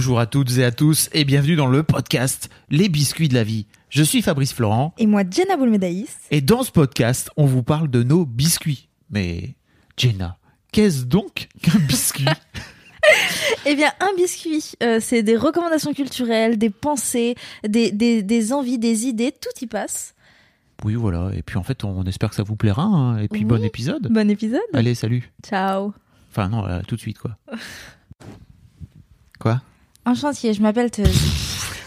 Bonjour à toutes et à tous et bienvenue dans le podcast Les biscuits de la vie. Je suis Fabrice Florent Et moi, Jenna Boulmedaïs. et dans ce podcast, on vous parle de nos biscuits. Mais Jenna, qu'est-ce donc qu'un biscuit? Eh bien, un biscuit, euh, c'est des recommandations culturelles, des pensées, des, des, des envies, des idées, tout y passe. Oui, voilà. Et puis en fait, on espère que ça vous plaira. hein. Et puis Oui. bon épisode. Bon épisode. Allez, salut. Ciao. Enfin non, là, tout de suite quoi. Quoi? En chantier, je m'appelle Teuse.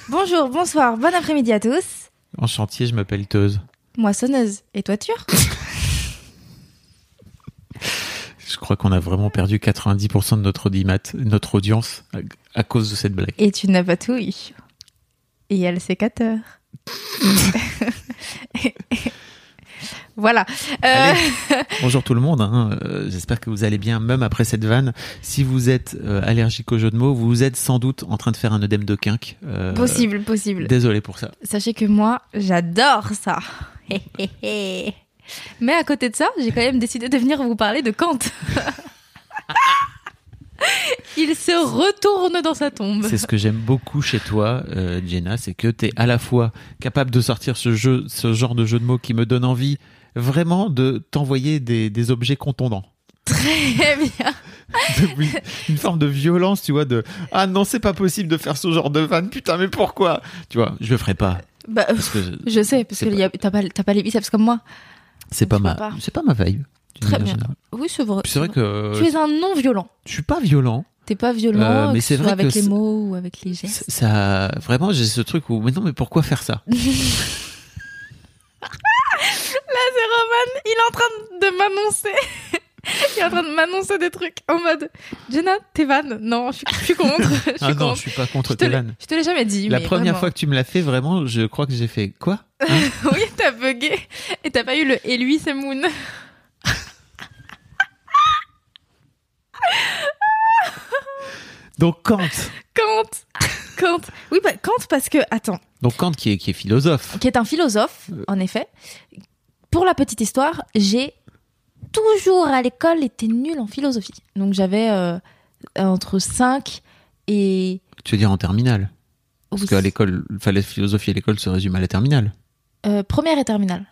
Bonjour, bonsoir, bon après-midi à tous. En chantier, je m'appelle Teuse. Moissonneuse et toiture. Je crois qu'on a vraiment perdu 90% de notre notre audience à, à cause de cette blague. Et tu n'as pas tout eu. Et il y a le sécateur. voilà. Euh, Allez. Bonjour tout le monde, hein. Euh, j'espère que vous allez bien même après cette vanne. Si vous êtes euh, allergique aux jeux de mots, vous êtes sans doute en train de faire un œdème de quinque. Euh, possible, possible. Désolé pour ça. Sachez que moi, j'adore ça. Mais à côté de ça, j'ai quand même décidé de venir vous parler de Kant. Il se retourne dans sa tombe. C'est ce que j'aime beaucoup chez toi, Jenna, c'est que tu es à la fois capable de sortir ce jeu, ce genre de jeu de mots qui me donne envie vraiment de t'envoyer des, des objets contondants. Très bien. Une forme de violence, tu vois, de ah non, c'est pas possible de faire ce genre de vanne, putain, mais pourquoi? Tu vois, je le ferai pas. Bah, Parce que je sais, parce que t'as pas, t'as pas les biceps comme moi. c'est pas ma, pas. c'est pas ma vibe. Très bien. générale. Oui, c'est vrai. C'est vrai que Tu es un non-violent. je suis pas violent. T'es pas violent, Euh, mais c'est vrai avec que les mots ou avec les gestes. Ça, vraiment, j'ai ce truc où, mais non, mais pourquoi faire ça? il est en train de m'annoncer. il est en train de m'annoncer des trucs en mode Jenna, t'es vanne Non, je suis, je suis contre. Je suis Ah non, contre. je suis pas contre tes vannes. je te l'ai jamais dit. La mais première vraiment. fois que tu me l'as fait, vraiment, je crois que j'ai fait quoi Hein oui, t'as bugué. Et t'as pas eu le et lui, c'est Moon. Donc Kant. Kant. Kant. Oui, bah, Kant, parce que, attends, Donc Kant qui est, qui est philosophe. qui est un philosophe, Euh. en effet. Pour la petite histoire, j'ai toujours à l'école été nulle en philosophie. Donc j'avais euh, entre 5 et. Tu veux dire en terminale? Parce oui, qu'à l'école, la philosophie à l'école se résume à la terminale. euh, première et terminale.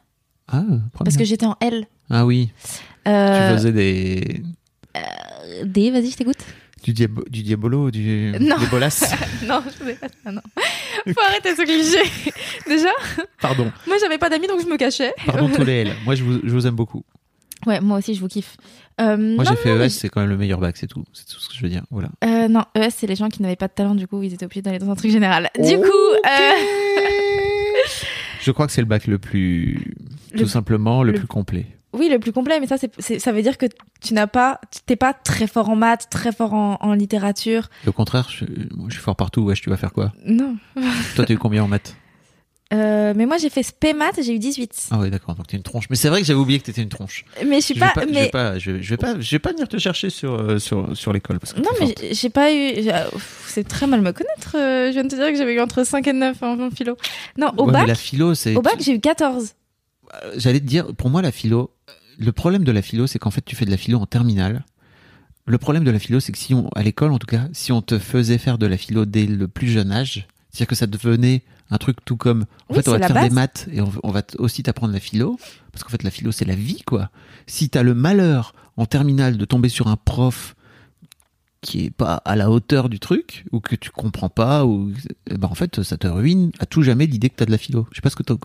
Ah, première. Parce que j'étais en L. Ah oui, Euh, tu faisais des... D, vas-y, je t'écoute. Du, diabo- du diabolo, du... Non. bolas non, je faisais pas ça, non. Faut arrêter ce cliché. Déjà, Pardon, moi j'avais pas d'amis donc je me cachais. pardon tous les L. Moi, je vous, je vous aime beaucoup. Ouais, moi aussi je vous kiffe. Euh, Moi, j'ai fait ES, mais- c'est quand même le meilleur bac, c'est tout. C'est tout ce que je veux dire. Voilà. Euh, non, ES, c'est les gens qui n'avaient pas de talent, du coup, ils étaient obligés d'aller dans un truc général. Du coup, euh, Je crois que c'est le bac le plus... Le- tout simplement le, le- plus complet. Oui, le plus complet, mais ça, c'est, ça veut dire que tu n'as pas, t'es pas très fort en maths, très fort en, en littérature. Et au contraire, je, moi, je suis fort partout. Wesh, tu vas faire quoi? Non. Toi, t'as eu combien en maths? Euh, mais moi, j'ai fait spé maths et j'ai eu 18. Ah ouais, d'accord. Donc t'es une tronche. Mais c'est vrai que j'avais oublié que t'étais une tronche. Mais je suis pas, je vais pas, je vais, je vais pas, je vais pas venir te chercher sur euh, sur sur l'école non, mais j'ai- pas eu, ouf, c'est très mal me connaître. euh, je viens de te dire que j'avais eu entre 5 et 9 en, en philo. Non, au Ouais, bac, la philo, c'est. au bac, j'ai eu 14. Euh, J'allais te dire, pour moi, la philo, le problème de la philo, c'est qu'en fait, tu fais de la philo en terminale. Le problème de la philo, c'est que si on, à l'école, en tout cas, si on te faisait faire de la philo dès le plus jeune âge, c'est-à-dire que ça devenait un truc tout comme, en Oui, fait, on va te faire base. des maths et on, on va aussi t'apprendre la philo, parce qu'en fait, la philo, c'est la vie, quoi. Si t'as le malheur en terminale de tomber sur un prof qui est pas à la hauteur du truc ou que tu comprends pas ou eh ben en fait ça te ruine à tout jamais l'idée que t'as de la philo. Je sais pas ce que t'as.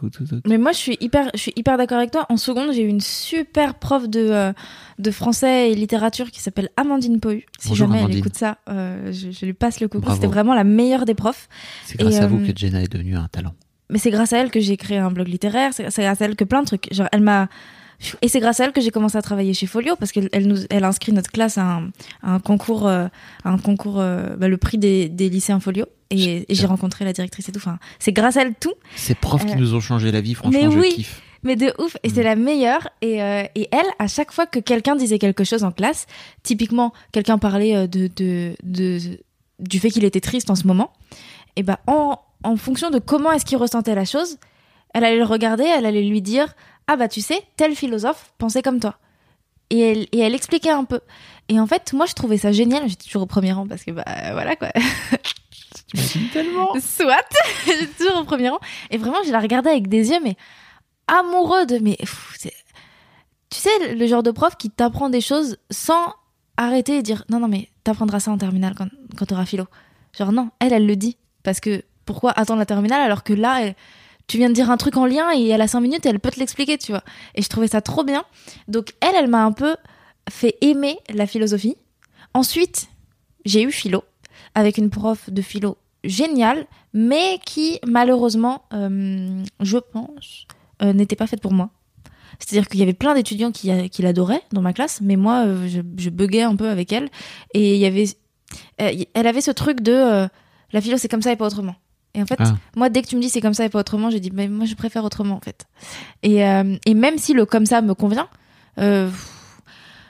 Mais moi, je suis hyper, je suis hyper d'accord avec toi. En seconde, j'ai eu une super prof de, euh, de français et littérature qui s'appelle Amandine Pohu. Si Bonjour, jamais Amandine. elle écoute ça, euh, je, je lui passe le coucou. C'était vraiment la meilleure des profs. C'est grâce Et, à vous euh, que Jenna est devenue un talent. Mais c'est grâce à elle que j'ai créé un blog littéraire. C'est grâce à elle que plein de trucs. Genre, elle m'a Et c'est grâce à elle que j'ai commencé à travailler chez Folio parce qu'elle elle nous, elle a inscrit notre classe à un, à un concours, euh, à un concours, euh, bah, le prix des, des lycéens Folio. Et, et j'ai rencontré la directrice et tout. Enfin, c'est grâce à elle tout. Ces profs qui Euh, nous ont changé la vie, franchement, mais je oui. kiffe. Mais de ouf, et c'est la meilleure. Et, euh, et elle, à chaque fois que quelqu'un disait quelque chose en classe, typiquement quelqu'un parlait euh, de, de, de, du fait qu'il était triste en ce moment, et ben en, en fonction de comment est-ce qu'il ressentait la chose, elle allait le regarder, elle allait lui dire ah bah tu sais tel philosophe pensait comme toi. Et elle, et elle expliquait un peu. Et en fait, moi je trouvais ça génial. J'étais toujours au premier rang parce que bah voilà quoi. Tu tellement. Soit, j'étais toujours au premier rang. Et vraiment, je la regardais avec des yeux, mais amoureux de. Mais pff, tu sais, le genre de prof qui t'apprend des choses sans arrêter et dire non, non, mais t'apprendras ça en terminale quand, quand t'auras philo. Genre, non, elle, elle le dit. Parce que pourquoi attendre la terminale alors que là, elle- tu viens de dire un truc en lien et elle a cinq minutes et elle peut te l'expliquer, tu vois. Et je trouvais ça trop bien. Donc, elle, elle m'a un peu fait aimer la philosophie. Ensuite, j'ai eu philo avec une prof de philo géniale, mais qui malheureusement, euh, je pense, euh, n'était pas faite pour moi. C'est-à-dire qu'il y avait plein d'étudiants qui, euh, l'adoraient dans ma classe, mais moi, je, je buguais un peu avec elle. Et il y avait, elle avait ce truc de la philo, c'est comme ça et pas autrement. Et en fait, Ah. moi, dès que tu me dis c'est comme ça et pas autrement, j'ai dit, mais moi, je préfère autrement, en fait. Et, euh, et même si le comme ça me convient, euh,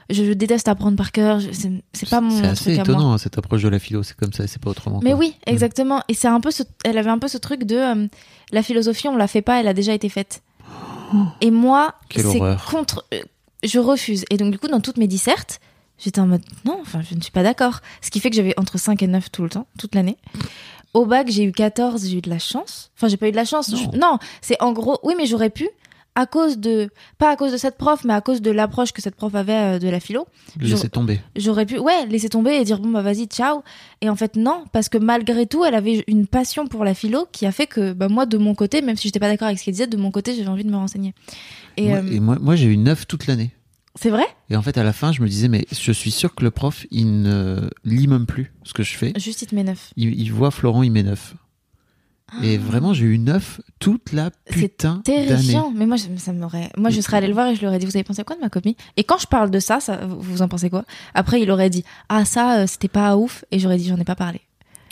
je, je déteste apprendre par cœur. je- C'est pas mon C'est assez truc à moi. étonnant hein, cette approche de la philo, c'est comme ça, c'est pas autrement. Mais quoi. oui, exactement. Et c'est un peu ce, elle avait un peu ce truc de euh, la philosophie, on la fait pas, elle a déjà été faite. Et moi, c'est contre, je refuse. Et donc du coup, dans toutes mes dissertes, j'étais en mode non, enfin, je ne suis pas d'accord. Ce qui fait que j'avais entre 5 et 9 tout le temps, toute l'année. Au bac, j'ai eu 14, j'ai eu de la chance. Enfin, j'ai pas eu de la chance. Non. Je- non c'est en gros, oui, mais j'aurais pu à cause de, pas à cause de cette prof, mais à cause de l'approche que cette prof avait euh, de la philo Laissez tomber. j'aurais pu ouais laisser tomber et dire bon bah vas-y ciao et en fait non parce que malgré tout elle avait une passion pour la philo qui a fait que bah moi de mon côté même si j'étais pas d'accord avec ce qu'elle disait de mon côté j'avais envie de me renseigner et moi, euh, moi, moi, j'ai eu 9 toute l'année. C'est vrai? Et en fait, à la fin, je me disais, mais je suis sûr que le prof, il ne lit même plus ce que je fais. juste il te met neuf Il, il voit Florent, il met 9. Et vraiment, j'ai eu 9 toute la Ah. C'est putain d'année. terrifiant mais moi je, ça m'aurait moi je serais allée le voir et je lui aurais dit vous avez pensé quoi de ma copie et quand je parle de ça, ça vous vous en pensez quoi? Après il aurait dit ah ça euh, c'était pas ouf et j'aurais dit j'en ai pas parlé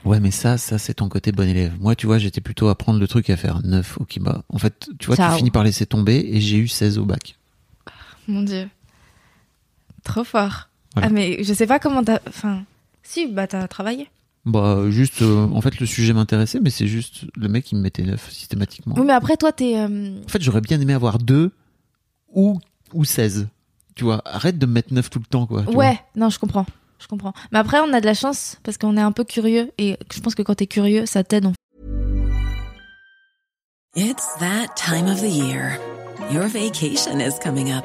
Ouais, mais ça, ça c'est ton côté bon élève. Moi, tu vois, j'étais plutôt à prendre le truc et à faire 9 au Kiba. En fait, tu vois, Ciao. tu finis par laisser tomber et j'ai eu 16 au bac. mon dieu trop fort Voilà. ah mais je sais pas comment t'as enfin si bah t'as travaillé Bah, juste, euh, en fait, le sujet m'intéressait, mais c'est juste le mec, il me mettait 9 systématiquement. oui mais après toi t'es euh, En fait, j'aurais bien aimé avoir 2 ou, ou 16. Tu vois, arrête de me mettre 9 tout le temps, quoi. tu Ouais, non, je comprends. Je comprends. Mais après, on a de la chance parce qu'on est un peu curieux. Et je pense que quand t'es curieux, ça t'aide. en It's that time of the year. Your vacation is coming up.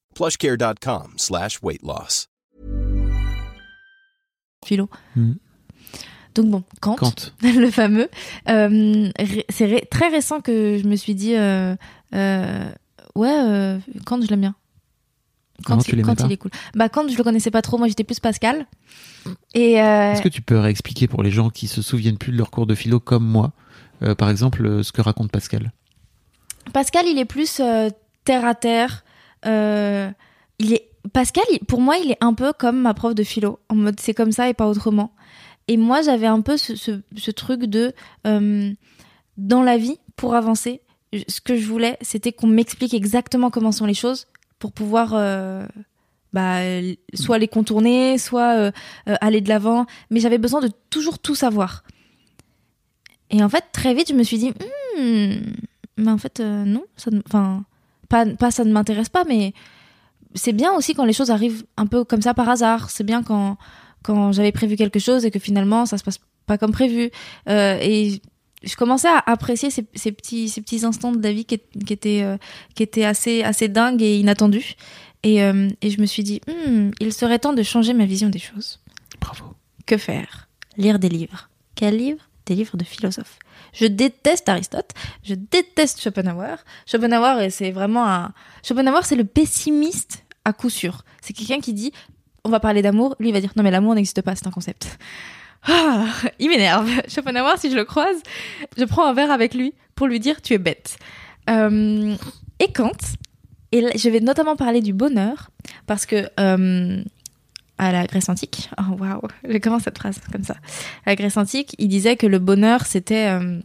plushcare.com slash weight loss. philo. Hmm. Donc bon, Kant, Kant. le fameux. Euh, c'est ré- très récent que je me suis dit, euh, euh, ouais, euh, Kant, je l'aime bien. Tu il- est cool. Bah Kant, je le connaissais pas trop. Moi, j'étais plus Pascal. Et euh, Est-ce que tu peux réexpliquer pour les gens qui se souviennent plus de leur cours de philo comme moi, euh, par exemple, ce que raconte Pascal? Pascal, il est plus euh, terre à terre. Euh, il est Pascal, pour moi, il est un peu comme ma prof de philo, en mode c'est comme ça et pas autrement. Et moi, j'avais un peu ce, ce- truc de euh, dans la vie pour avancer. Ce que je voulais, c'était qu'on m'explique exactement comment sont les choses pour pouvoir euh, bah, soit les contourner, soit aller de l'avant. Mais j'avais besoin de toujours tout savoir. Et en fait, très vite, je me suis dit, Hmm, mais en fait, non, ça, enfin, pas, pas ça ne m'intéresse pas, mais c'est bien aussi quand les choses arrivent un peu comme ça par hasard. C'est bien quand, quand j'avais prévu quelque chose et que finalement ça se passe pas comme prévu. Euh, et je commençais à apprécier ces, ces petits, ces petits instants de la vie qui, étaient, euh, qui étaient assez, assez dingues et inattendus. Et, euh, et je me suis dit, Hmm, il serait temps de changer ma vision des choses. Bravo. Que faire? Lire des livres. Quels livres? Des livres de philosophes. Je déteste Aristote, je déteste Schopenhauer. Schopenhauer, c'est vraiment un. Schopenhauer, c'est le pessimiste à coup sûr. C'est quelqu'un qui dit on va parler d'amour, lui il va dire non mais l'amour n'existe pas, c'est un concept. Ah, il m'énerve. Schopenhauer, si je le croise, je prends un verre avec lui pour lui dire tu es bête. Euh, et Kant, et là, je vais notamment parler du bonheur parce que euh, à la Grèce antique, oh cette phrase comme ça. À la Grèce antique, il disait que le bonheur c'était euh,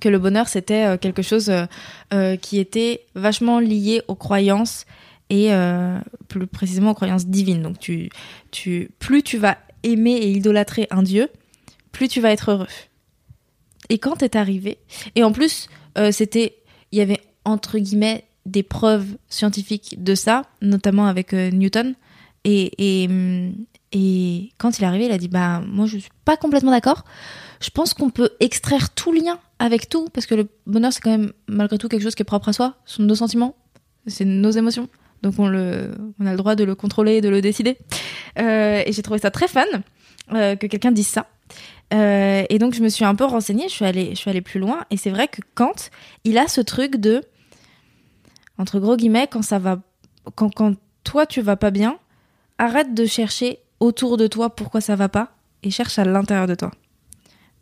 que euh, quelque chose euh, qui était vachement lié aux croyances et plus précisément aux croyances divines. Donc tu tu plus tu vas aimer et idolâtrer un dieu, plus tu vas être heureux. Et quand est arrivé, et en plus c'était il y avait entre guillemets des preuves scientifiques de ça, notamment avec Newton. Et, quand il est arrivé, il a dit Bah, moi, je suis pas complètement d'accord. Je pense qu'on peut extraire tout lien avec tout, parce que le bonheur, c'est quand même, malgré tout, quelque chose qui est propre à soi. Ce sont nos sentiments, c'est nos émotions. Donc, on, a le droit de le contrôler et de le décider. Euh, et j'ai trouvé ça très fun euh, que quelqu'un dise ça. Euh, et donc, je me suis un peu renseignée, je suis allée, plus loin. Et c'est vrai que Kant, il a ce truc de, entre gros guillemets, quand ça va, quand toi, tu vas pas bien, arrête de chercher autour de toi pourquoi ça va pas et cherche à l'intérieur de toi.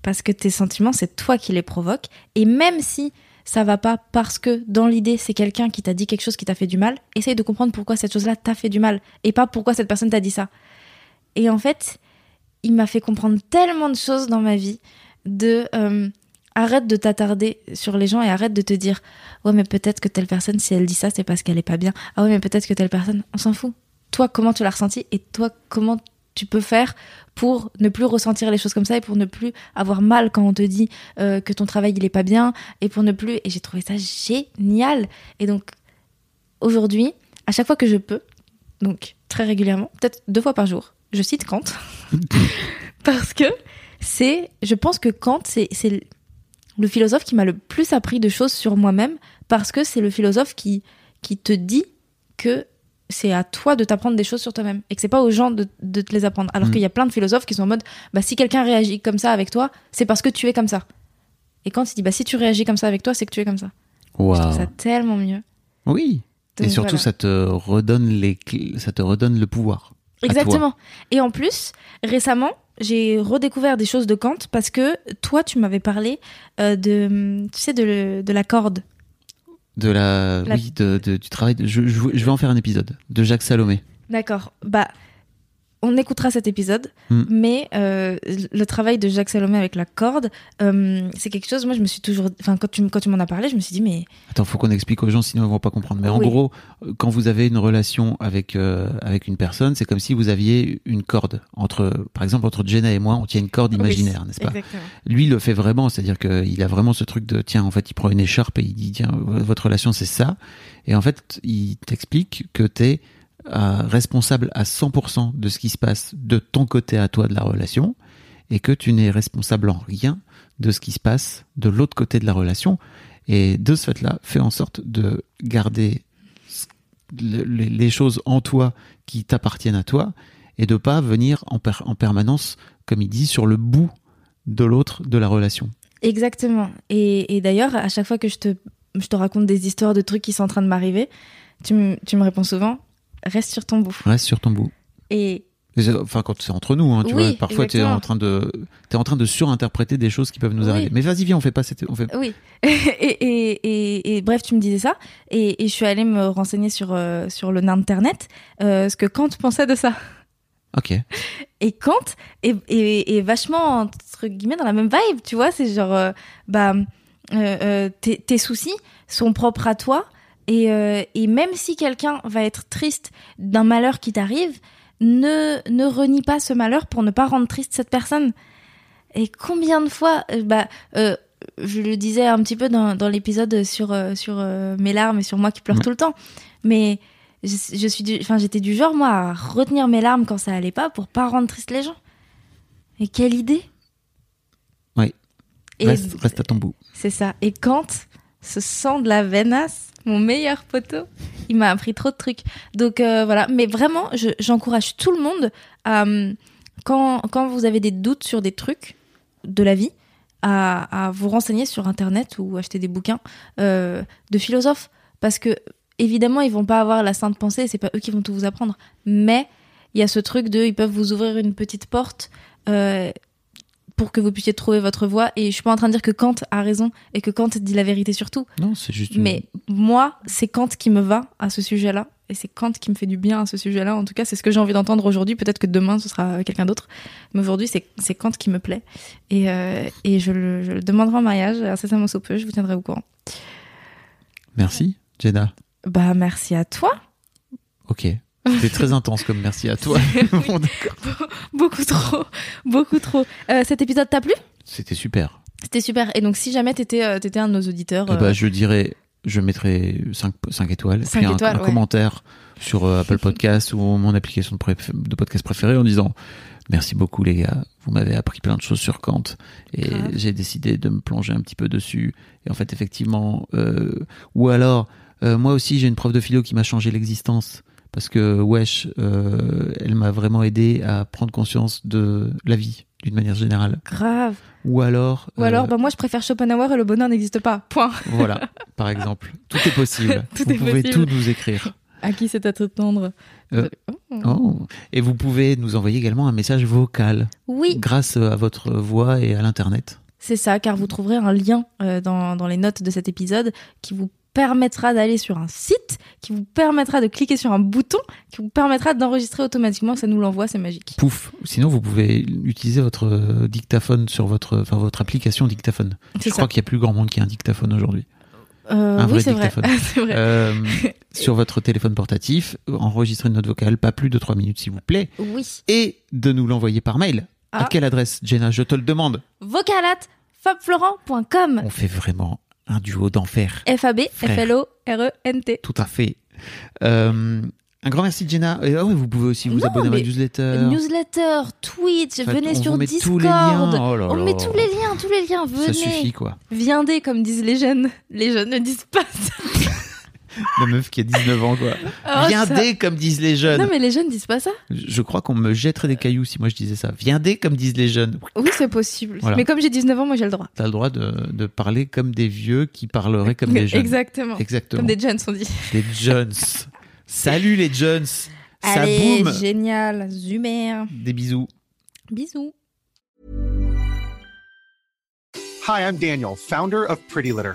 Parce que tes sentiments, c'est toi qui les provoques. Et même si ça va pas parce que dans l'idée, c'est quelqu'un qui t'a dit quelque chose qui t'a fait du mal, essaye de comprendre pourquoi cette chose-là t'a fait du mal et pas pourquoi cette personne t'a dit ça. Et en fait, il m'a fait comprendre tellement de choses dans ma vie de euh, arrête de t'attarder sur les gens et arrête de te dire ouais mais peut-être que telle personne si elle dit ça c'est parce qu'elle est pas bien ah ouais mais peut-être que telle personne on s'en fout toi comment tu l'as ressenti et toi comment tu peux faire pour ne plus ressentir les choses comme ça et pour ne plus avoir mal quand on te dit euh, que ton travail il est pas bien et pour ne plus et j'ai trouvé ça génial. Et donc aujourd'hui à chaque fois que je peux donc très régulièrement peut-être deux fois par jour je cite Kant. Parce que c'est je pense que Kant c'est c'est le philosophe qui m'a le plus appris de choses sur moi-même parce que c'est le philosophe qui qui te dit que c'est à toi de t'apprendre des choses sur toi-même et que c'est pas aux gens de, de te les apprendre. Alors Mm. qu'il y a plein de philosophes qui sont en mode bah si quelqu'un réagit comme ça avec toi, c'est parce que tu es comme ça. Et quand il dit bah si tu réagis comme ça avec toi, c'est que tu es comme ça. Je trouve ça tellement mieux. Oui. Et surtout, voilà. ça te redonne les clés- ça te redonne le pouvoir. Exactement. Et en plus, récemment, j'ai redécouvert des choses de Kant parce que toi, tu m'avais parlé euh, de, tu sais, de, de la corde. De la, La- oui, de, de- du travail. de- je, je, je vais en faire un épisode de Jacques Salomé. D'accord. Bah, on écoutera cet épisode, Mm. mais euh, le travail de Jacques Salomé avec la corde, euh, c'est quelque chose. Moi, je me suis toujours, enfin, quand tu quand tu m'en as parlé, je me suis dit, mais Attends, faut qu'on explique aux gens, sinon ils vont pas comprendre. Mais en gros, quand vous avez une relation avec euh, avec une personne, c'est comme si vous aviez une corde entre, par exemple, entre Jenna et moi, on tient une corde imaginaire, n'est-ce pas? Exactement. Lui, il le fait vraiment, c'est-à-dire qu'il a vraiment ce truc de, tiens, en fait, il prend une écharpe et il dit, tiens, votre relation, c'est ça. Et en fait, il t'explique que t'es euh, responsable à 100% de ce qui se passe de ton côté à toi de la relation et que tu n'es responsable en rien de ce qui se passe de l'autre côté de la relation. Et de ce fait-là, fais en sorte de garder les, choses en toi qui t'appartiennent à toi et de pas venir en, per- en permanence, comme il dit, sur le bout de l'autre de la relation. Exactement. Et, d'ailleurs, à chaque fois que je te, je te raconte des histoires de trucs qui sont en train de m'arriver, tu, tu me réponds souvent, reste sur ton bout. Reste sur ton bout. Et Enfin, quand c'est entre nous, hein, tu Oui, vois, parfois tu es en train de, t'es en train de surinterpréter des choses qui peuvent nous Oui. arriver. Mais vas-y, viens, on fait pas cette, on fait. oui. et, et, et, et bref, tu me disais ça. Et, je suis allée me renseigner sur, euh, sur le internet, euh, ce que Kant pensait de ça. Ok. Et Kant est, est, est vachement, entre guillemets, dans la même vibe, tu vois. C'est genre, euh, bah, tes, tes soucis sont propres à toi Et, euh, et même si quelqu'un va être triste d'un malheur qui t'arrive, ne, ne renie pas ce malheur pour ne pas rendre triste cette personne. Et combien de fois, euh, bah, euh, je le disais un petit peu dans, dans l'épisode sur, sur euh, mes larmes et sur moi qui pleure Ouais. tout le temps, mais je, je suis, enfin, j'étais du genre moi à retenir mes larmes quand ça allait pas pour pas rendre triste les gens. Et quelle idée Oui. Et Reste, reste à ton bout. c'est ça. Et Kant, ce sang de la venasse, mon meilleur poteau, il m'a appris trop de trucs. Donc euh, voilà, mais vraiment, je- j'encourage tout le monde hum, quand, quand vous avez des doutes sur des trucs de la vie, à, vous renseigner sur Internet ou acheter des bouquins euh, de philosophes. Parce que, évidemment, ils vont pas avoir la sainte pensée, c'est pas eux qui vont tout vous apprendre. Mais il y a ce truc de, ils peuvent vous ouvrir une petite porte. euh, pour que vous puissiez trouver votre voie. Et je suis pas en train de dire que Kant a raison et que Kant dit la vérité sur tout. Non, c'est juste. une- Mais moi, c'est Kant qui me va à ce sujet-là. Et c'est Kant qui me fait du bien à ce sujet-là. En tout cas, c'est ce que j'ai envie d'entendre aujourd'hui. Peut-être que demain, ce sera quelqu'un d'autre. Mais aujourd'hui, c'est c'est Kant qui me plaît. Et, euh, et je, le, je le demanderai en mariage, incessamment sous peu. Je vous tiendrai au courant. Merci, Jenna. Bah, merci à toi. Ok. C'était très intense comme merci à toi. Bon. Beaucoup trop. Beaucoup trop. Euh, cet épisode t'a plu? C'était super. C'était super. Et donc, si jamais t'étais euh, un de nos auditeurs. Euh, ben, je dirais, je mettrai 5, étoiles, Cinq puis un, étoiles, un ouais. commentaire sur Apple Podcast ou mon application de, podcast préférée en disant merci beaucoup les gars, vous m'avez appris plein de choses sur Kant et j'ai décidé de me plonger un petit peu dessus. Et en fait, effectivement, ou alors, moi aussi j'ai une prof de philo qui m'a changé l'existence. Parce que Wesh, euh, elle m'a vraiment aidé à prendre conscience de la vie d'une manière générale. Grave. Ou alors, Ou euh, alors, bah, moi, je préfère Schopenhauer et le bonheur n'existe pas. Point. Voilà, par exemple. Tout est possible. Tout vous est pouvez possible. tout nous écrire. À qui c'est à te tendre Euh, Oh. Et vous pouvez nous envoyer également un message vocal Oui, grâce à votre voix et à l'internet. c'est ça, car vous trouverez un lien euh, dans, dans les notes de cet épisode qui vous permettra d'aller sur un site, qui vous permettra de cliquer sur un bouton, qui vous permettra d'enregistrer automatiquement. Ça nous l'envoie, c'est magique. Pouf. Sinon, vous pouvez utiliser votre euh, dictaphone sur votre, enfin, votre application dictaphone. Je ça. crois qu'il y a plus grand monde qui a un dictaphone aujourd'hui. Euh, un vrai oui, c'est vrai. dictaphone. vrai. Euh, sur votre téléphone portatif, enregistrez une note vocale, pas plus de 3 minutes s'il vous plaît, Oui. et de nous l'envoyer par mail. À Ah. quelle adresse, Jenna? Je te le demande. Vocalat, fabflorent.com. On fait vraiment un duo d'enfer. F-A-B, Frère. F-L-O-R-E-N-T. Tout à fait. Euh, un grand merci Jenna. Et, ah ouais, vous pouvez aussi vous Non, abonner à ma newsletter. Newsletter, Twitch, venez on sur met Discord. tous les liens. Oh là on met tous les liens, tous les liens. Venez. Ça suffit quoi. Viendez, comme disent les jeunes. Les jeunes ne disent pas ça. La meuf qui a 19 ans quoi. Oh, Viens ça- dès comme disent les jeunes. Non, mais les jeunes disent pas ça. Je crois qu'on me jetterait des cailloux si moi je disais ça. Viens dès comme disent les jeunes. Oui, c'est possible. Voilà. Mais comme j'ai 19 ans, moi j'ai le droit. T'as le droit de, de parler comme des vieux qui parleraient comme des jeunes. Exactement. Exactement. Comme des jeunes sont dit. Des Jones. Salut les Jones. Ça Allez, boum. génial, Zumer. Des bisous. Bisous. Hi, I'm Daniel, founder of Pretty Litter.